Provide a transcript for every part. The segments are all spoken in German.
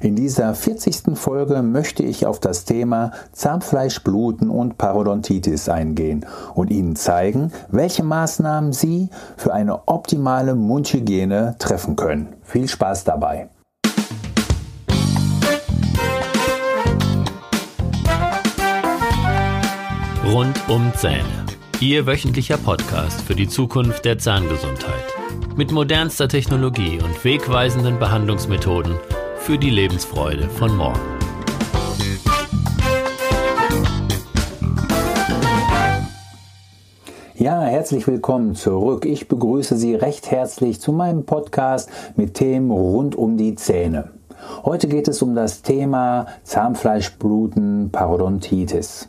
In dieser 40. Folge möchte ich auf das Thema Zahnfleischbluten und Parodontitis eingehen und Ihnen zeigen, welche Maßnahmen Sie für eine optimale Mundhygiene treffen können. Viel Spaß dabei! Rund um Zähne. Ihr wöchentlicher Podcast für die Zukunft der Zahngesundheit. Mit modernster Technologie und wegweisenden Behandlungsmethoden für die Lebensfreude von morgen. Ja, herzlich willkommen zurück. Ich begrüße Sie recht herzlich zu meinem Podcast mit Themen rund um die Zähne. Heute geht es um das Thema Zahnfleischbluten, Parodontitis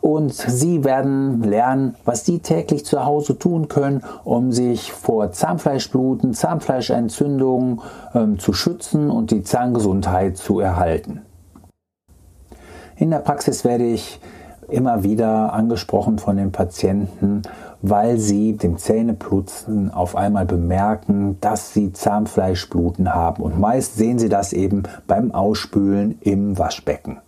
und Sie werden lernen, was Sie täglich zu Hause tun können, um sich vor Zahnfleischbluten, Zahnfleischentzündungen ähm, zu schützen und die Zahngesundheit zu erhalten. In der Praxis werde ich immer wieder angesprochen von den Patienten, weil sie dem Zähneputzen auf einmal bemerken, dass sie Zahnfleischbluten haben. Und meist sehen sie das eben beim Ausspülen im Waschbecken.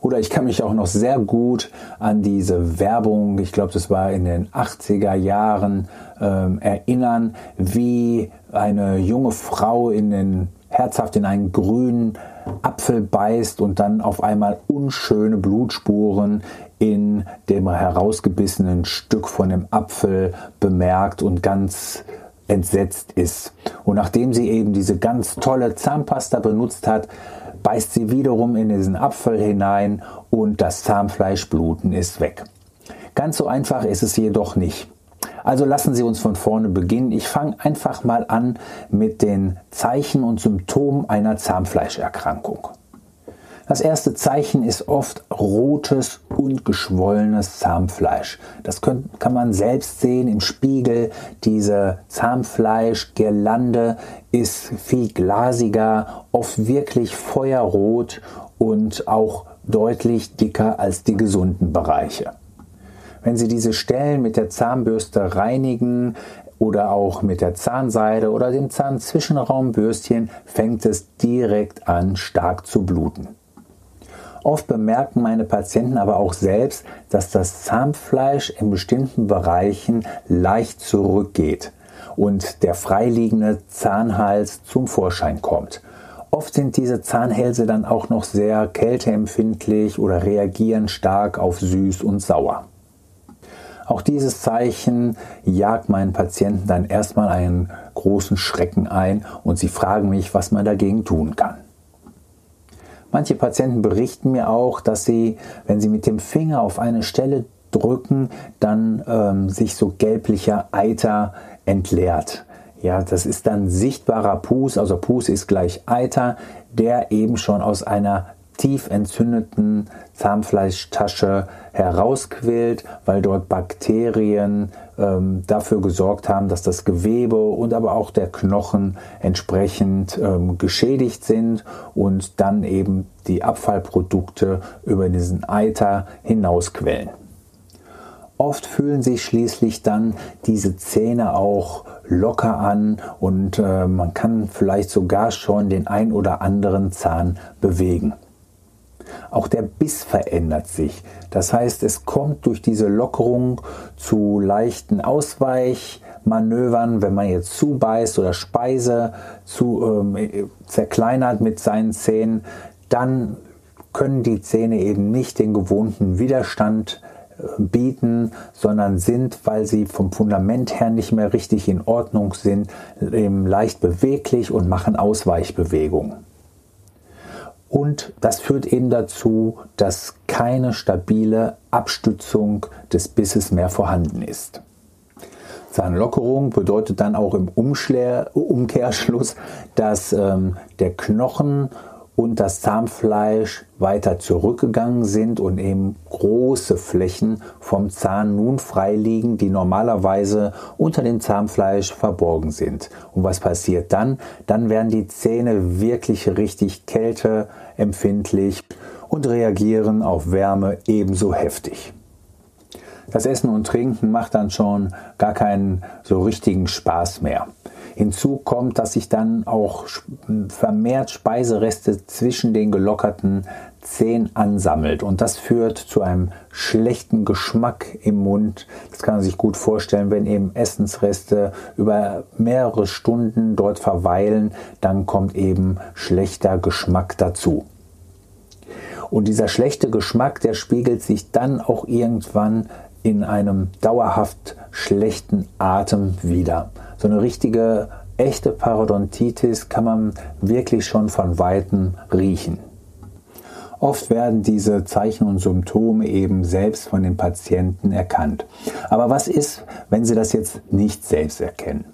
Oder ich kann mich auch noch sehr gut an diese Werbung, ich glaube, das war in den 80er Jahren, ähm, erinnern, wie eine junge Frau in den, herzhaft in einen grünen Apfel beißt und dann auf einmal unschöne Blutspuren in dem herausgebissenen Stück von dem Apfel bemerkt und ganz entsetzt ist. Und nachdem sie eben diese ganz tolle Zahnpasta benutzt hat, beißt sie wiederum in diesen Apfel hinein und das Zahnfleischbluten ist weg. Ganz so einfach ist es jedoch nicht. Also lassen Sie uns von vorne beginnen. Ich fange einfach mal an mit den Zeichen und Symptomen einer Zahnfleischerkrankung. Das erste Zeichen ist oft rotes und geschwollenes Zahnfleisch. Das kann man selbst sehen im Spiegel. Diese Zahnfleischgirlande ist viel glasiger, oft wirklich feuerrot und auch deutlich dicker als die gesunden Bereiche. Wenn Sie diese Stellen mit der Zahnbürste reinigen, oder auch mit der Zahnseide oder dem Zahnzwischenraumbürstchen fängt es direkt an stark zu bluten. Oft bemerken meine Patienten aber auch selbst, dass das Zahnfleisch in bestimmten Bereichen leicht zurückgeht und der freiliegende Zahnhals zum Vorschein kommt. Oft sind diese Zahnhälse dann auch noch sehr kälteempfindlich oder reagieren stark auf süß und sauer. Auch dieses Zeichen jagt meinen Patienten dann erstmal einen großen Schrecken ein und sie fragen mich, was man dagegen tun kann. Manche Patienten berichten mir auch, dass sie, wenn sie mit dem Finger auf eine Stelle drücken, dann ähm, sich so gelblicher Eiter entleert. Ja, das ist dann sichtbarer Pus, also Pus ist gleich Eiter, der eben schon aus einer tief entzündeten Zahnfleischtasche herausquillt, weil dort Bakterien ähm, dafür gesorgt haben, dass das Gewebe und aber auch der Knochen entsprechend ähm, geschädigt sind und dann eben die Abfallprodukte über diesen Eiter hinausquellen. Oft fühlen sich schließlich dann diese Zähne auch locker an und äh, man kann vielleicht sogar schon den ein oder anderen Zahn bewegen. Auch der Biss verändert sich. Das heißt, es kommt durch diese Lockerung zu leichten Ausweichmanövern, wenn man jetzt zubeißt oder Speise zu, ähm, zerkleinert mit seinen Zähnen, dann können die Zähne eben nicht den gewohnten Widerstand äh, bieten, sondern sind, weil sie vom Fundament her nicht mehr richtig in Ordnung sind, leicht beweglich und machen Ausweichbewegungen. Und das führt eben dazu, dass keine stabile Abstützung des Bisses mehr vorhanden ist. Zahnlockerung bedeutet dann auch im Umkehrschluss, dass ähm, der Knochen und das Zahnfleisch weiter zurückgegangen sind und eben große Flächen vom Zahn nun frei liegen, die normalerweise unter dem Zahnfleisch verborgen sind. Und was passiert dann? Dann werden die Zähne wirklich richtig kälteempfindlich und reagieren auf Wärme ebenso heftig. Das Essen und Trinken macht dann schon gar keinen so richtigen Spaß mehr. Hinzu kommt, dass sich dann auch vermehrt Speisereste zwischen den gelockerten Zähnen ansammelt und das führt zu einem schlechten Geschmack im Mund. Das kann man sich gut vorstellen, wenn eben Essensreste über mehrere Stunden dort verweilen, dann kommt eben schlechter Geschmack dazu. Und dieser schlechte Geschmack, der spiegelt sich dann auch irgendwann in einem dauerhaft schlechten Atem wieder. So eine richtige, echte Parodontitis kann man wirklich schon von weitem riechen. Oft werden diese Zeichen und Symptome eben selbst von den Patienten erkannt. Aber was ist, wenn sie das jetzt nicht selbst erkennen?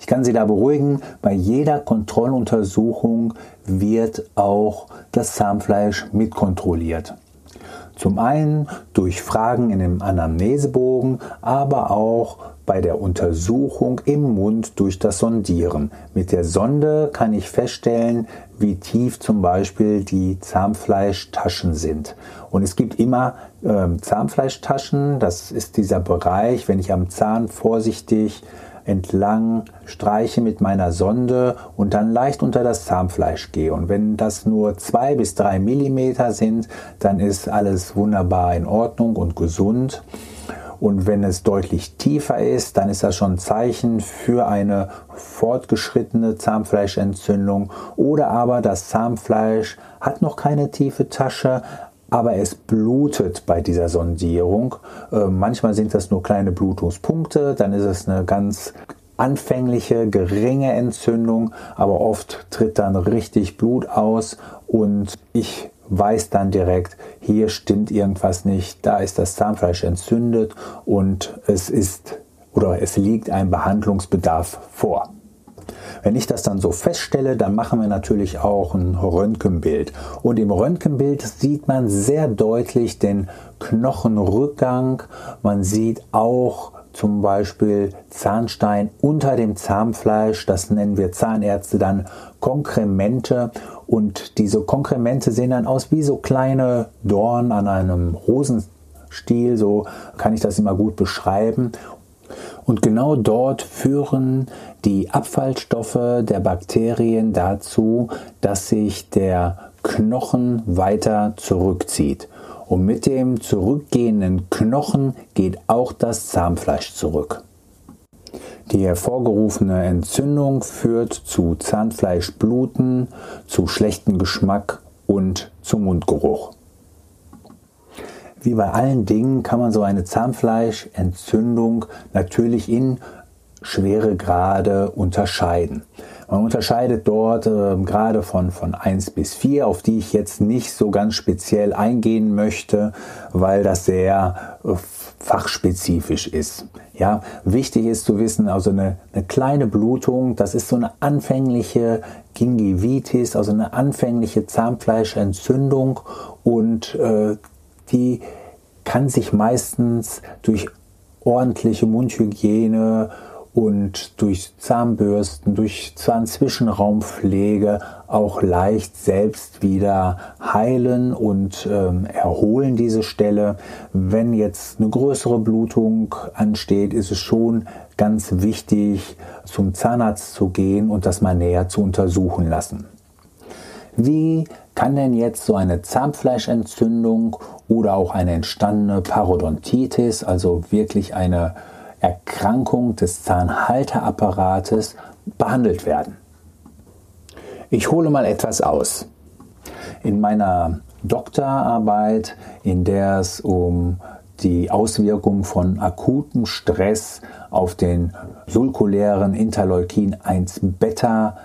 Ich kann Sie da beruhigen, bei jeder Kontrolluntersuchung wird auch das Zahnfleisch mitkontrolliert. Zum einen durch Fragen in dem Anamnesebogen, aber auch bei der Untersuchung im Mund durch das Sondieren. Mit der Sonde kann ich feststellen, wie tief zum Beispiel die Zahnfleischtaschen sind. Und es gibt immer äh, Zahnfleischtaschen, das ist dieser Bereich, wenn ich am Zahn vorsichtig entlang streiche mit meiner Sonde und dann leicht unter das Zahnfleisch gehe. Und wenn das nur zwei bis drei Millimeter sind, dann ist alles wunderbar in Ordnung und gesund. Und wenn es deutlich tiefer ist, dann ist das schon ein Zeichen für eine fortgeschrittene Zahnfleischentzündung oder aber das Zahnfleisch hat noch keine tiefe Tasche, aber es blutet bei dieser Sondierung. Äh, manchmal sind das nur kleine Blutungspunkte, dann ist es eine ganz anfängliche, geringe Entzündung, aber oft tritt dann richtig Blut aus und ich weiß dann direkt, hier stimmt irgendwas nicht, da ist das Zahnfleisch entzündet und es ist oder es liegt ein Behandlungsbedarf vor. Wenn ich das dann so feststelle, dann machen wir natürlich auch ein Röntgenbild. Und im Röntgenbild sieht man sehr deutlich den Knochenrückgang. Man sieht auch zum Beispiel Zahnstein unter dem Zahnfleisch. Das nennen wir Zahnärzte dann Konkremente. Und diese Konkremente sehen dann aus wie so kleine Dorn an einem Rosenstiel. So kann ich das immer gut beschreiben. Und genau dort führen die Abfallstoffe der Bakterien dazu, dass sich der Knochen weiter zurückzieht. Und mit dem zurückgehenden Knochen geht auch das Zahnfleisch zurück. Die hervorgerufene Entzündung führt zu Zahnfleischbluten, zu schlechtem Geschmack und zu Mundgeruch. Wie bei allen Dingen kann man so eine Zahnfleischentzündung natürlich in schwere Grade unterscheiden. Man unterscheidet dort äh, gerade von, von 1 bis 4, auf die ich jetzt nicht so ganz speziell eingehen möchte, weil das sehr äh, fachspezifisch ist. Ja, wichtig ist zu wissen, also eine, eine kleine Blutung, das ist so eine anfängliche Gingivitis, also eine anfängliche Zahnfleischentzündung und äh, die kann sich meistens durch ordentliche Mundhygiene und durch Zahnbürsten, durch Zahnzwischenraumpflege auch leicht selbst wieder heilen und ähm, erholen diese Stelle. Wenn jetzt eine größere Blutung ansteht, ist es schon ganz wichtig, zum Zahnarzt zu gehen und das mal näher zu untersuchen lassen. Wie kann denn jetzt so eine Zahnfleischentzündung oder auch eine entstandene Parodontitis, also wirklich eine Erkrankung des Zahnhalterapparates, behandelt werden? Ich hole mal etwas aus. In meiner Doktorarbeit, in der es um die Auswirkung von akutem Stress auf den sulkulären Interleukin 1 Beta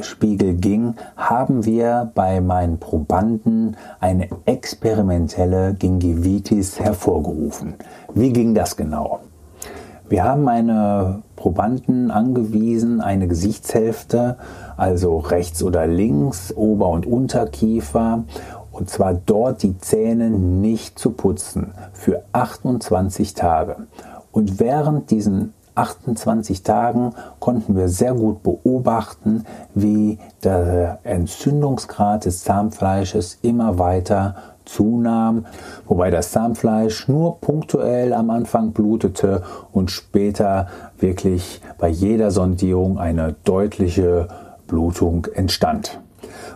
Spiegel ging, haben wir bei meinen Probanden eine experimentelle Gingivitis hervorgerufen. Wie ging das genau? Wir haben meine Probanden angewiesen, eine Gesichtshälfte, also rechts oder links, Ober- und Unterkiefer, und zwar dort die Zähne nicht zu putzen für 28 Tage. Und während diesen 28 Tagen konnten wir sehr gut beobachten, wie der Entzündungsgrad des Zahnfleisches immer weiter zunahm, wobei das Zahnfleisch nur punktuell am Anfang blutete und später wirklich bei jeder Sondierung eine deutliche Blutung entstand.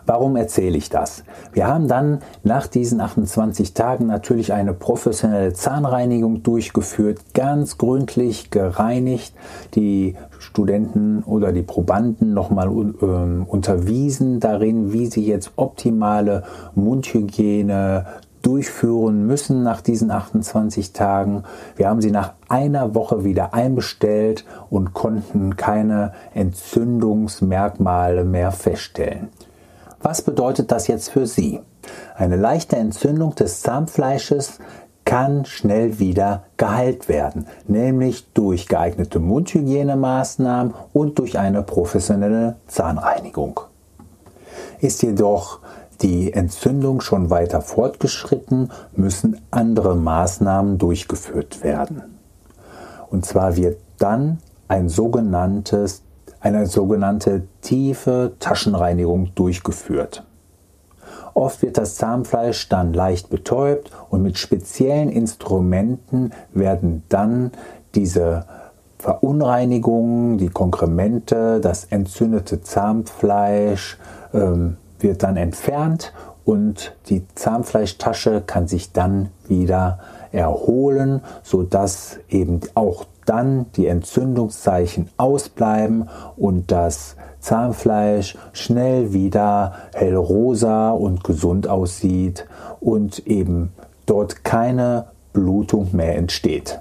Warum erzähle ich das? Wir haben dann nach diesen 28 Tagen natürlich eine professionelle Zahnreinigung durchgeführt, ganz gründlich gereinigt, die Studenten oder die Probanden nochmal äh, unterwiesen darin, wie sie jetzt optimale Mundhygiene durchführen müssen nach diesen 28 Tagen. Wir haben sie nach einer Woche wieder einbestellt und konnten keine Entzündungsmerkmale mehr feststellen. Was bedeutet das jetzt für Sie? Eine leichte Entzündung des Zahnfleisches kann schnell wieder geheilt werden, nämlich durch geeignete Mundhygienemaßnahmen und durch eine professionelle Zahnreinigung. Ist jedoch die Entzündung schon weiter fortgeschritten, müssen andere Maßnahmen durchgeführt werden. Und zwar wird dann ein sogenanntes eine sogenannte tiefe Taschenreinigung durchgeführt. Oft wird das Zahnfleisch dann leicht betäubt und mit speziellen Instrumenten werden dann diese Verunreinigungen, die Konkremente, das entzündete Zahnfleisch ähm, wird dann entfernt und die Zahnfleischtasche kann sich dann wieder erholen, sodass eben auch dann die Entzündungszeichen ausbleiben und das Zahnfleisch schnell wieder hellrosa und gesund aussieht und eben dort keine Blutung mehr entsteht.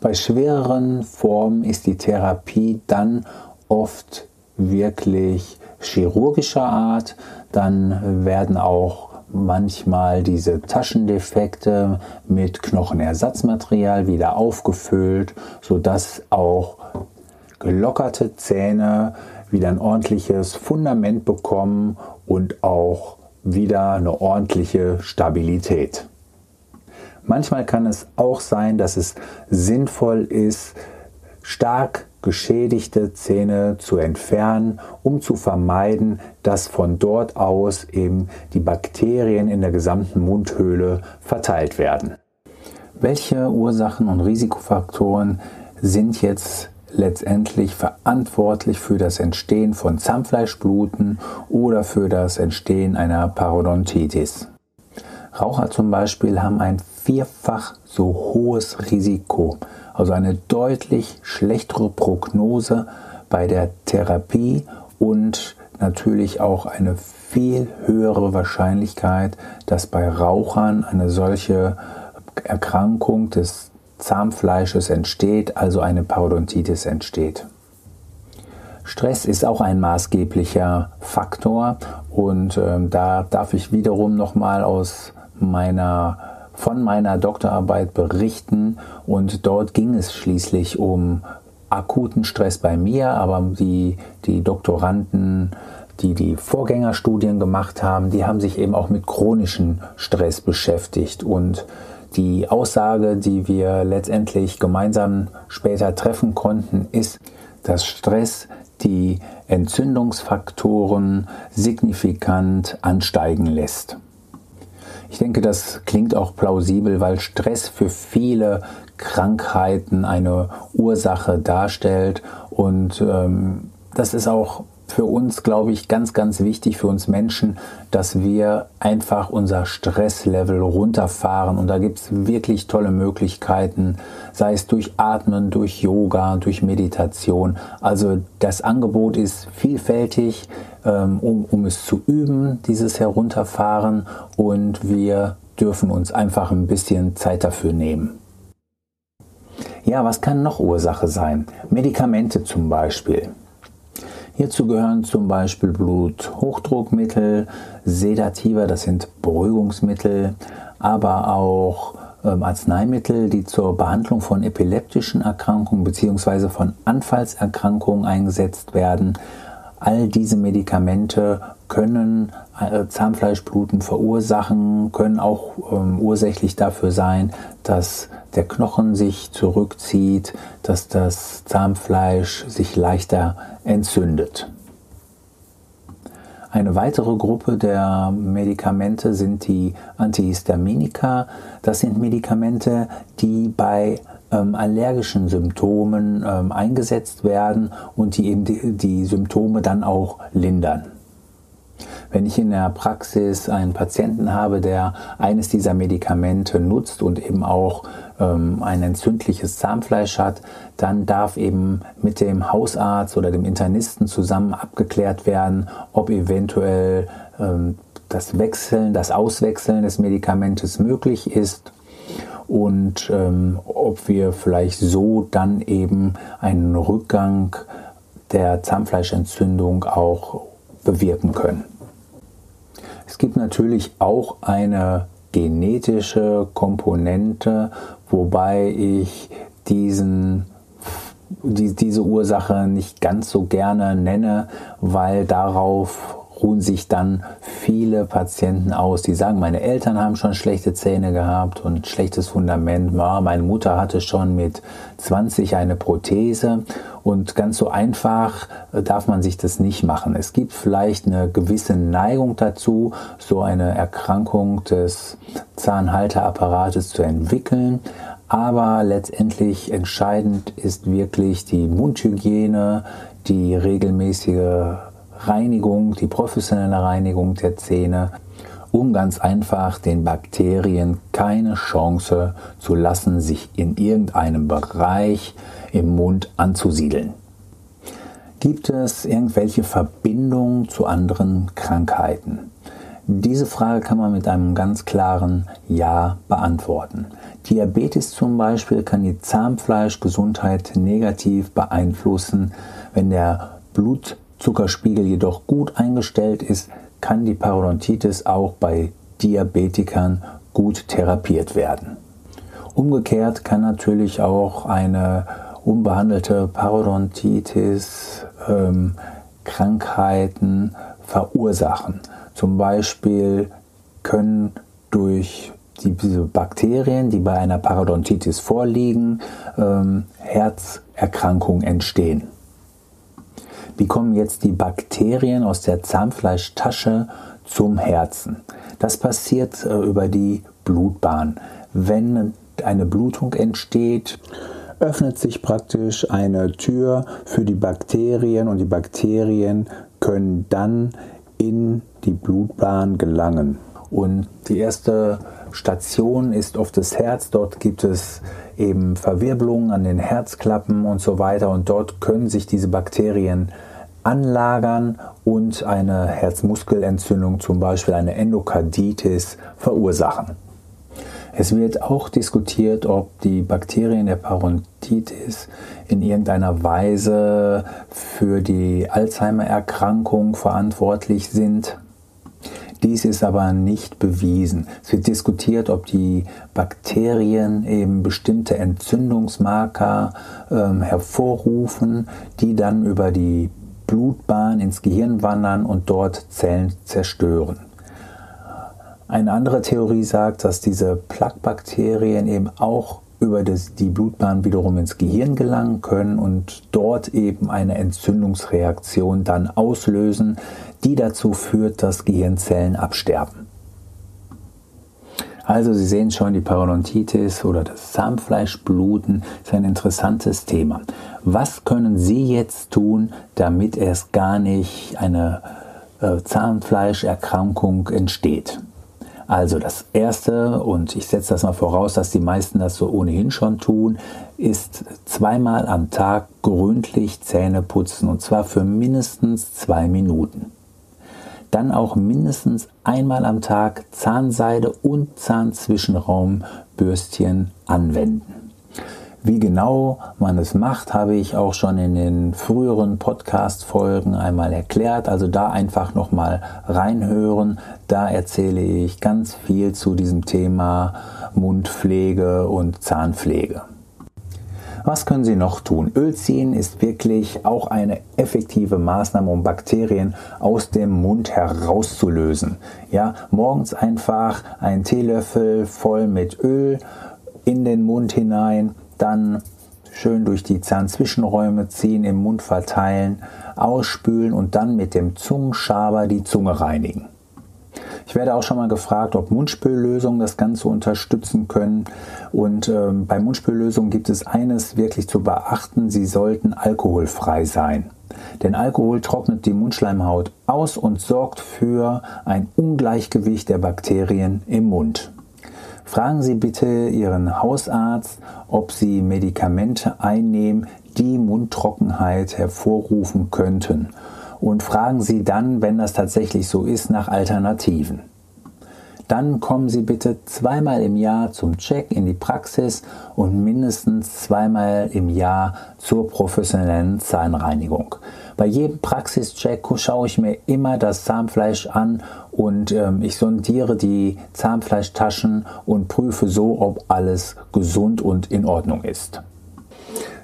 Bei schwereren Formen ist die Therapie dann oft wirklich chirurgischer Art. Dann werden auch manchmal diese Taschendefekte mit Knochenersatzmaterial wieder aufgefüllt, sodass auch gelockerte Zähne wieder ein ordentliches Fundament bekommen und auch wieder eine ordentliche Stabilität. Manchmal kann es auch sein, dass es sinnvoll ist, stark geschädigte Zähne zu entfernen, um zu vermeiden, dass von dort aus eben die Bakterien in der gesamten Mundhöhle verteilt werden. Welche Ursachen und Risikofaktoren sind jetzt letztendlich verantwortlich für das Entstehen von Zahnfleischbluten oder für das Entstehen einer Parodontitis? Raucher zum Beispiel haben ein vierfach so hohes Risiko also eine deutlich schlechtere Prognose bei der Therapie und natürlich auch eine viel höhere Wahrscheinlichkeit, dass bei Rauchern eine solche Erkrankung des Zahnfleisches entsteht, also eine Parodontitis entsteht. Stress ist auch ein maßgeblicher Faktor und äh, da darf ich wiederum nochmal aus meiner von meiner Doktorarbeit berichten und dort ging es schließlich um akuten Stress bei mir, aber die, die Doktoranden, die die Vorgängerstudien gemacht haben, die haben sich eben auch mit chronischen Stress beschäftigt und die Aussage, die wir letztendlich gemeinsam später treffen konnten, ist, dass Stress die Entzündungsfaktoren signifikant ansteigen lässt. Ich denke, das klingt auch plausibel, weil Stress für viele Krankheiten eine Ursache darstellt. Und ähm, das ist auch für uns, glaube ich, ganz, ganz wichtig für uns Menschen, dass wir einfach unser Stresslevel runterfahren. Und da gibt es wirklich tolle Möglichkeiten, sei es durch Atmen, durch Yoga, durch Meditation. Also das Angebot ist vielfältig, ähm, um, um es zu üben, dieses Herunterfahren. Und wir dürfen uns einfach ein bisschen Zeit dafür nehmen. Ja, was kann noch Ursache sein? Medikamente zum Beispiel. Hierzu gehören zum Beispiel Bluthochdruckmittel, Sedativa, das sind Beruhigungsmittel, aber auch ähm, Arzneimittel, die zur Behandlung von epileptischen Erkrankungen bzw. von Anfallserkrankungen eingesetzt werden. All diese Medikamente können Zahnfleischbluten verursachen, können auch ähm, ursächlich dafür sein, dass der Knochen sich zurückzieht, dass das Zahnfleisch sich leichter entzündet. Eine weitere Gruppe der Medikamente sind die Antihistaminika. Das sind Medikamente, die bei ähm, allergischen Symptomen ähm, eingesetzt werden und die eben die, die Symptome dann auch lindern. Wenn ich in der Praxis einen Patienten habe, der eines dieser Medikamente nutzt und eben auch ähm, ein entzündliches Zahnfleisch hat, dann darf eben mit dem Hausarzt oder dem Internisten zusammen abgeklärt werden, ob eventuell ähm, das Wechseln, das Auswechseln des Medikamentes möglich ist und ähm, ob wir vielleicht so dann eben einen Rückgang der Zahnfleischentzündung auch bewirken können. Es gibt natürlich auch eine genetische Komponente, wobei ich diesen die, diese Ursache nicht ganz so gerne nenne, weil darauf ruhen sich dann viele Patienten aus, die sagen, meine Eltern haben schon schlechte Zähne gehabt und schlechtes Fundament. Ja, meine Mutter hatte schon mit 20 eine Prothese und ganz so einfach äh, darf man sich das nicht machen. Es gibt vielleicht eine gewisse Neigung dazu, so eine Erkrankung des Zahnhalterapparates zu entwickeln. Aber letztendlich entscheidend ist wirklich die Mundhygiene, die regelmäßige Reinigung, die professionelle Reinigung der Zähne, um ganz einfach den Bakterien keine Chance zu lassen, sich in irgendeinem Bereich im Mund anzusiedeln. Gibt es irgendwelche Verbindungen zu anderen Krankheiten? Diese Frage kann man mit einem ganz klaren Ja beantworten. Diabetes zum Beispiel kann die Zahnfleischgesundheit negativ beeinflussen, wenn der Blut Zuckerspiegel jedoch gut eingestellt ist, kann die Parodontitis auch bei Diabetikern gut therapiert werden. Umgekehrt kann natürlich auch eine unbehandelte Parodontitis ähm, Krankheiten verursachen. Zum Beispiel können durch die, diese Bakterien, die bei einer Parodontitis vorliegen, ähm, Herzerkrankungen entstehen. Wie kommen jetzt die Bakterien aus der Zahnfleischtasche zum Herzen? Das passiert äh, über die Blutbahn. Wenn eine Blutung entsteht, öffnet sich praktisch eine Tür für die Bakterien und die Bakterien können dann in die Blutbahn gelangen. Und die erste Station ist oft das Herz. Dort gibt es eben Verwirbelungen an den Herzklappen und so weiter. Und dort können sich diese Bakterien anlagern und eine Herzmuskelentzündung, zum Beispiel eine Endokarditis, verursachen. Es wird auch diskutiert, ob die Bakterien der Parodontitis in irgendeiner Weise für die Alzheimer-Erkrankung verantwortlich sind. Dies ist aber nicht bewiesen. Es wird diskutiert, ob die Bakterien eben bestimmte Entzündungsmarker ähm, hervorrufen, die dann über die Blutbahn ins Gehirn wandern und dort Zellen zerstören. Eine andere Theorie sagt, dass diese Plaquebakterien eben auch über das, die Blutbahn wiederum ins Gehirn gelangen können und dort eben eine Entzündungsreaktion dann auslösen, die dazu führt, dass Gehirnzellen absterben. Also Sie sehen schon, die Parodontitis oder das Zahnfleischbluten ist ein interessantes Thema. Was können Sie jetzt tun, damit es gar nicht eine äh, Zahnfleischerkrankung entsteht? Also das Erste, und ich setze das mal voraus, dass die meisten das so ohnehin schon tun, ist zweimal am Tag gründlich Zähne putzen und zwar für mindestens zwei Minuten dann auch mindestens einmal am Tag Zahnseide und Zahnzwischenraumbürstchen anwenden. Wie genau man es macht, habe ich auch schon in den früheren Podcast-Folgen einmal erklärt. Also da einfach nochmal reinhören. Da erzähle ich ganz viel zu diesem Thema Mundpflege und Zahnpflege. Was können Sie noch tun? Öl ziehen ist wirklich auch eine effektive Maßnahme, um Bakterien aus dem Mund herauszulösen. Ja, morgens einfach einen Teelöffel voll mit Öl in den Mund hinein, dann schön durch die Zahnzwischenräume ziehen, im Mund verteilen, ausspülen und dann mit dem Zungenschaber die Zunge reinigen. Ich werde auch schon mal gefragt, ob Mundspüllösungen das Ganze unterstützen können. Und ähm, bei Mundspüllösungen gibt es eines wirklich zu beachten, sie sollten alkoholfrei sein. Denn Alkohol trocknet die Mundschleimhaut aus und sorgt für ein Ungleichgewicht der Bakterien im Mund. Fragen Sie bitte Ihren Hausarzt, ob Sie Medikamente einnehmen, die Mundtrockenheit hervorrufen könnten und fragen Sie dann, wenn das tatsächlich so ist, nach Alternativen. Dann kommen Sie bitte zweimal im Jahr zum Check in die Praxis und mindestens zweimal im Jahr zur professionellen Zahnreinigung. Bei jedem Praxischeck schaue ich mir immer das Zahnfleisch an und ähm, ich sondiere die Zahnfleischtaschen und prüfe so, ob alles gesund und in Ordnung ist.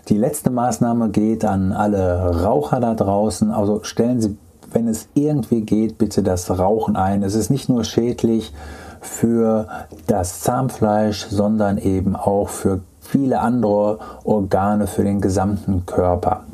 Die letzte Maßnahme geht an alle Raucher da draußen. Also stellen Sie, wenn es irgendwie geht, bitte das Rauchen ein. Es ist nicht nur schädlich für das Zahnfleisch, sondern eben auch für viele andere Organe, für den gesamten Körper.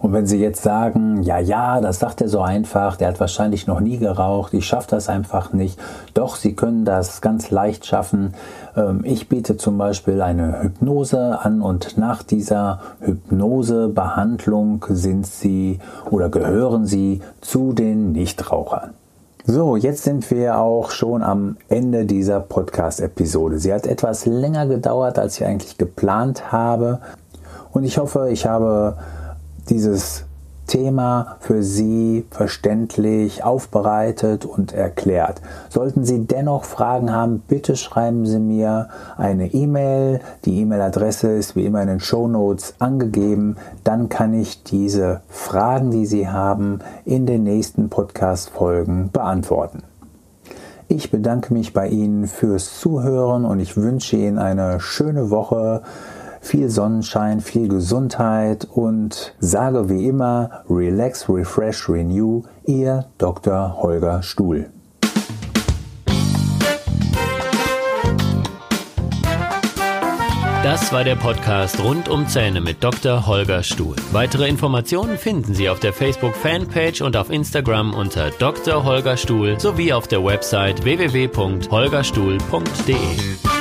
Und wenn Sie jetzt sagen, ja, ja, das sagt er so einfach, der hat wahrscheinlich noch nie geraucht, ich schaffe das einfach nicht. Doch, Sie können das ganz leicht schaffen. Ähm, ich biete zum Beispiel eine Hypnose an und nach dieser Hypnosebehandlung sind Sie oder gehören Sie zu den Nichtrauchern. So, jetzt sind wir auch schon am Ende dieser Podcast-Episode. Sie hat etwas länger gedauert, als ich eigentlich geplant habe. Und ich hoffe, ich habe dieses Thema für Sie verständlich aufbereitet und erklärt. Sollten Sie dennoch Fragen haben, bitte schreiben Sie mir eine E-Mail. Die E-Mail-Adresse ist wie immer in den Show Notes angegeben. Dann kann ich diese Fragen, die Sie haben, in den nächsten Podcast-Folgen beantworten. Ich bedanke mich bei Ihnen fürs Zuhören und ich wünsche Ihnen eine schöne Woche viel Sonnenschein, viel Gesundheit und sage wie immer, relax, refresh, renew, Ihr Dr. Holger Stuhl. Das war der Podcast rund um Zähne mit Dr. Holger Stuhl. Weitere Informationen finden Sie auf der Facebook Fanpage und auf Instagram unter Dr. Holger Stuhl sowie auf der Website www.holgerstuhl.de.